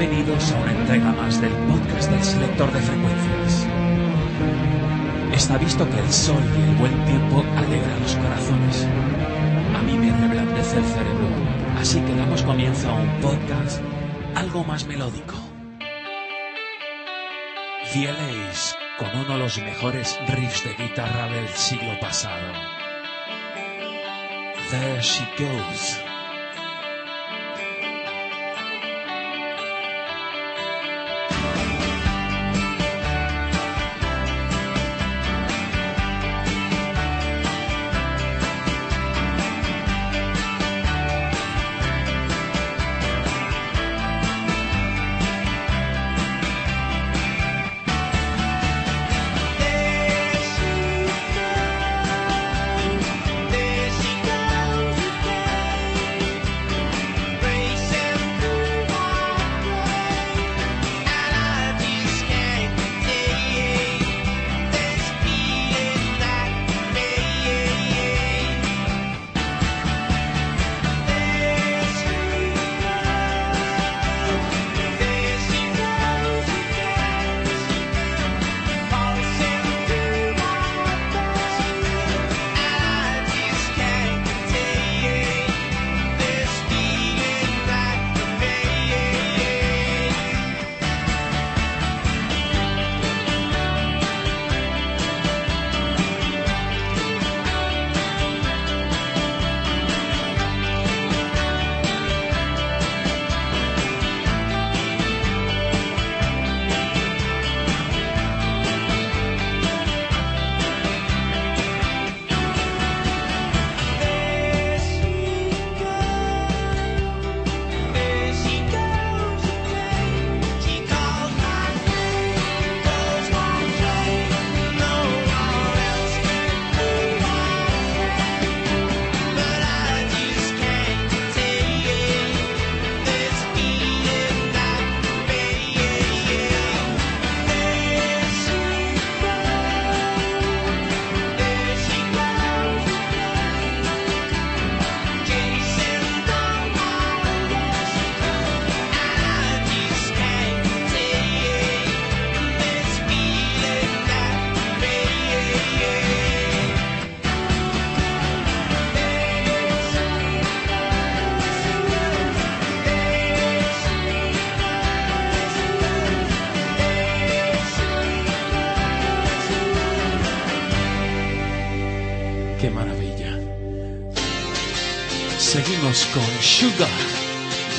Bienvenidos a una entrega más del podcast del selector de frecuencias. Está visto que el sol y el buen tiempo alegran los corazones. A mí me reblandece el cerebro, así que damos comienzo a un podcast algo más melódico. Fieles con uno de los mejores riffs de guitarra del siglo pasado. There she goes.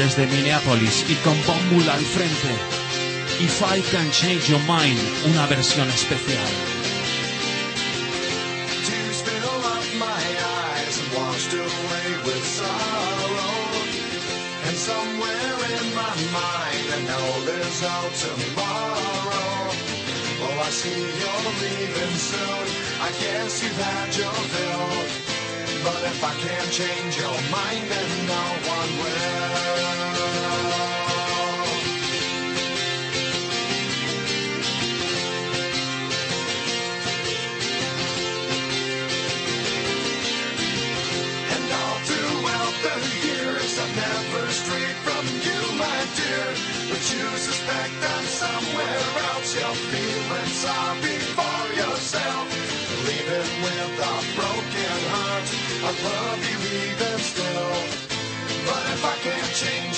Desde Minneapolis y con Bombul al frente. If I Can Change Your Mind, una versión especial. I see you're leaving soon. I guess you've had your. But if I can't change your mind, then no one will. Even still. But if I can't change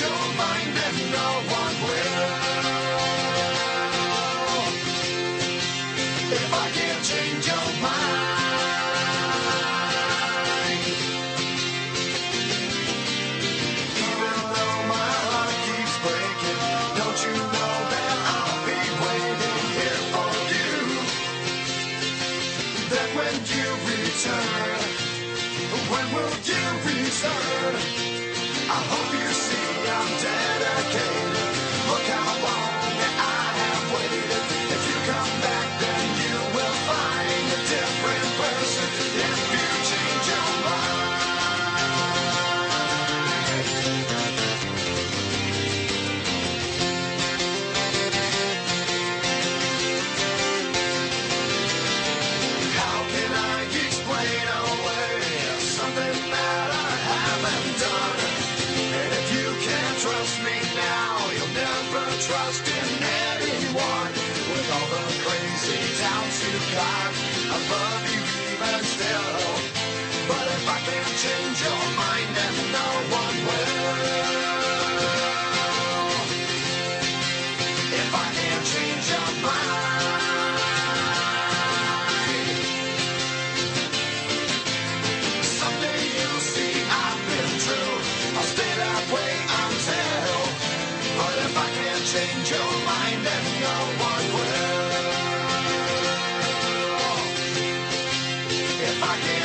will you return? I hope you see I'm dedicated.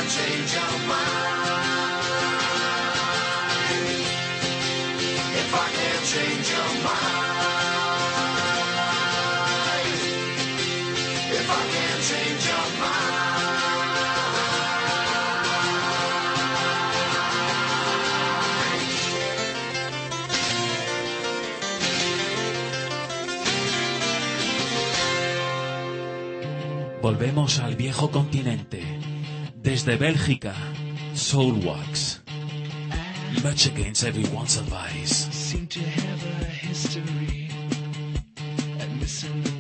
change mind. If I can't change your. Volvemos al viejo continente Desde Bélgica, Soulwax. Much against everyone's advice. Seem to have a history. And listen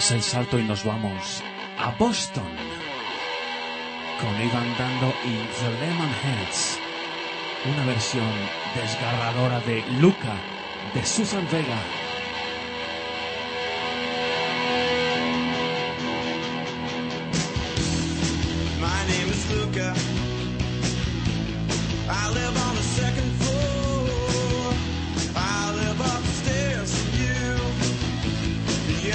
damos el salto y nos vamos a Boston con Ivan Dando y The Lemon Heads, una versión desgarradora de Luca de Susan Vega.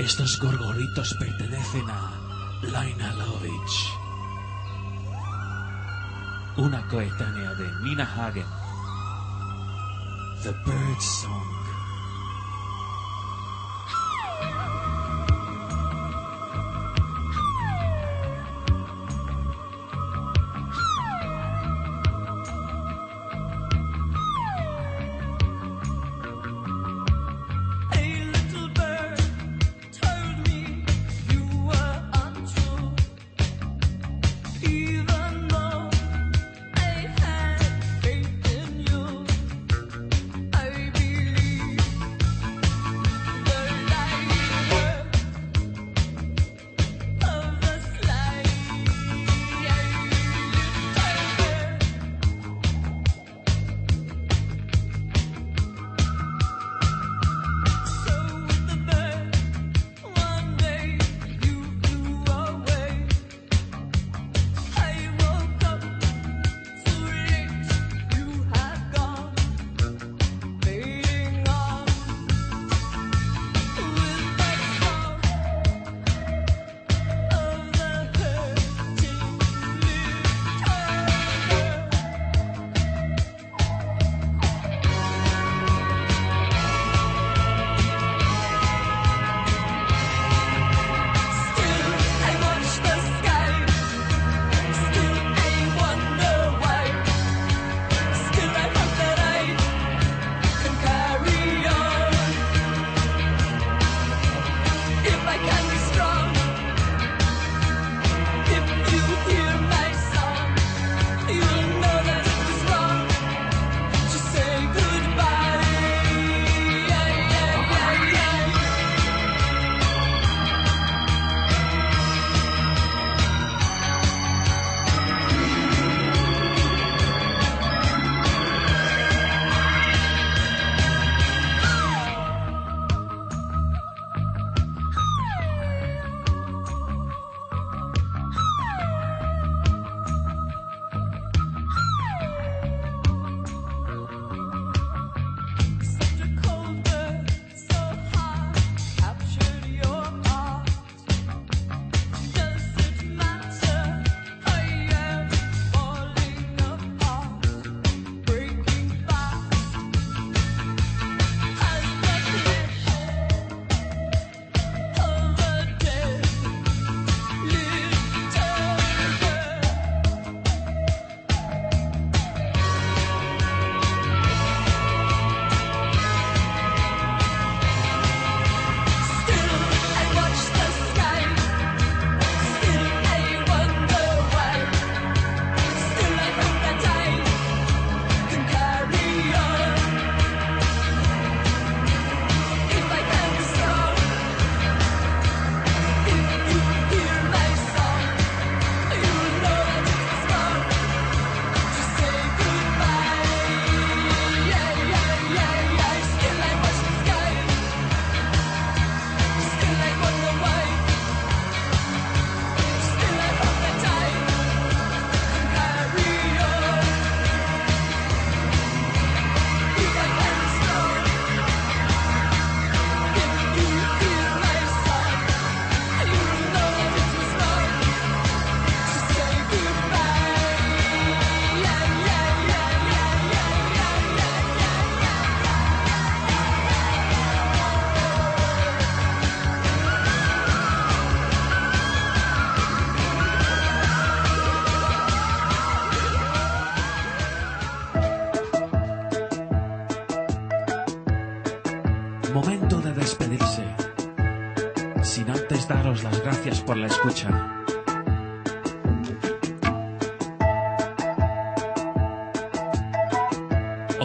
Estos gorgoritos pertenecen a Laina Lovich, una coetánea de Nina Hagen. The Bird Song.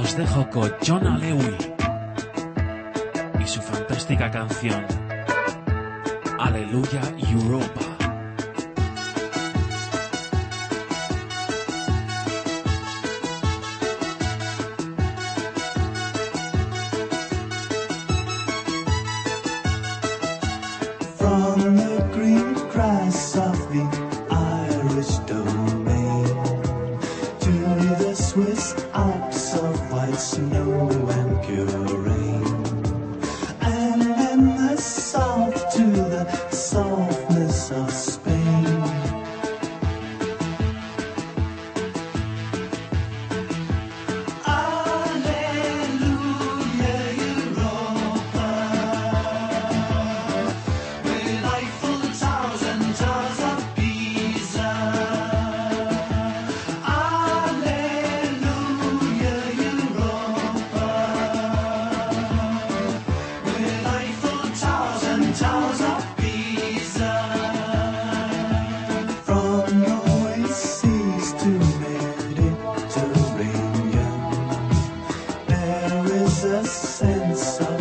os dejo con John Lewy y su fantástica canción Aleluya Europa. a sense of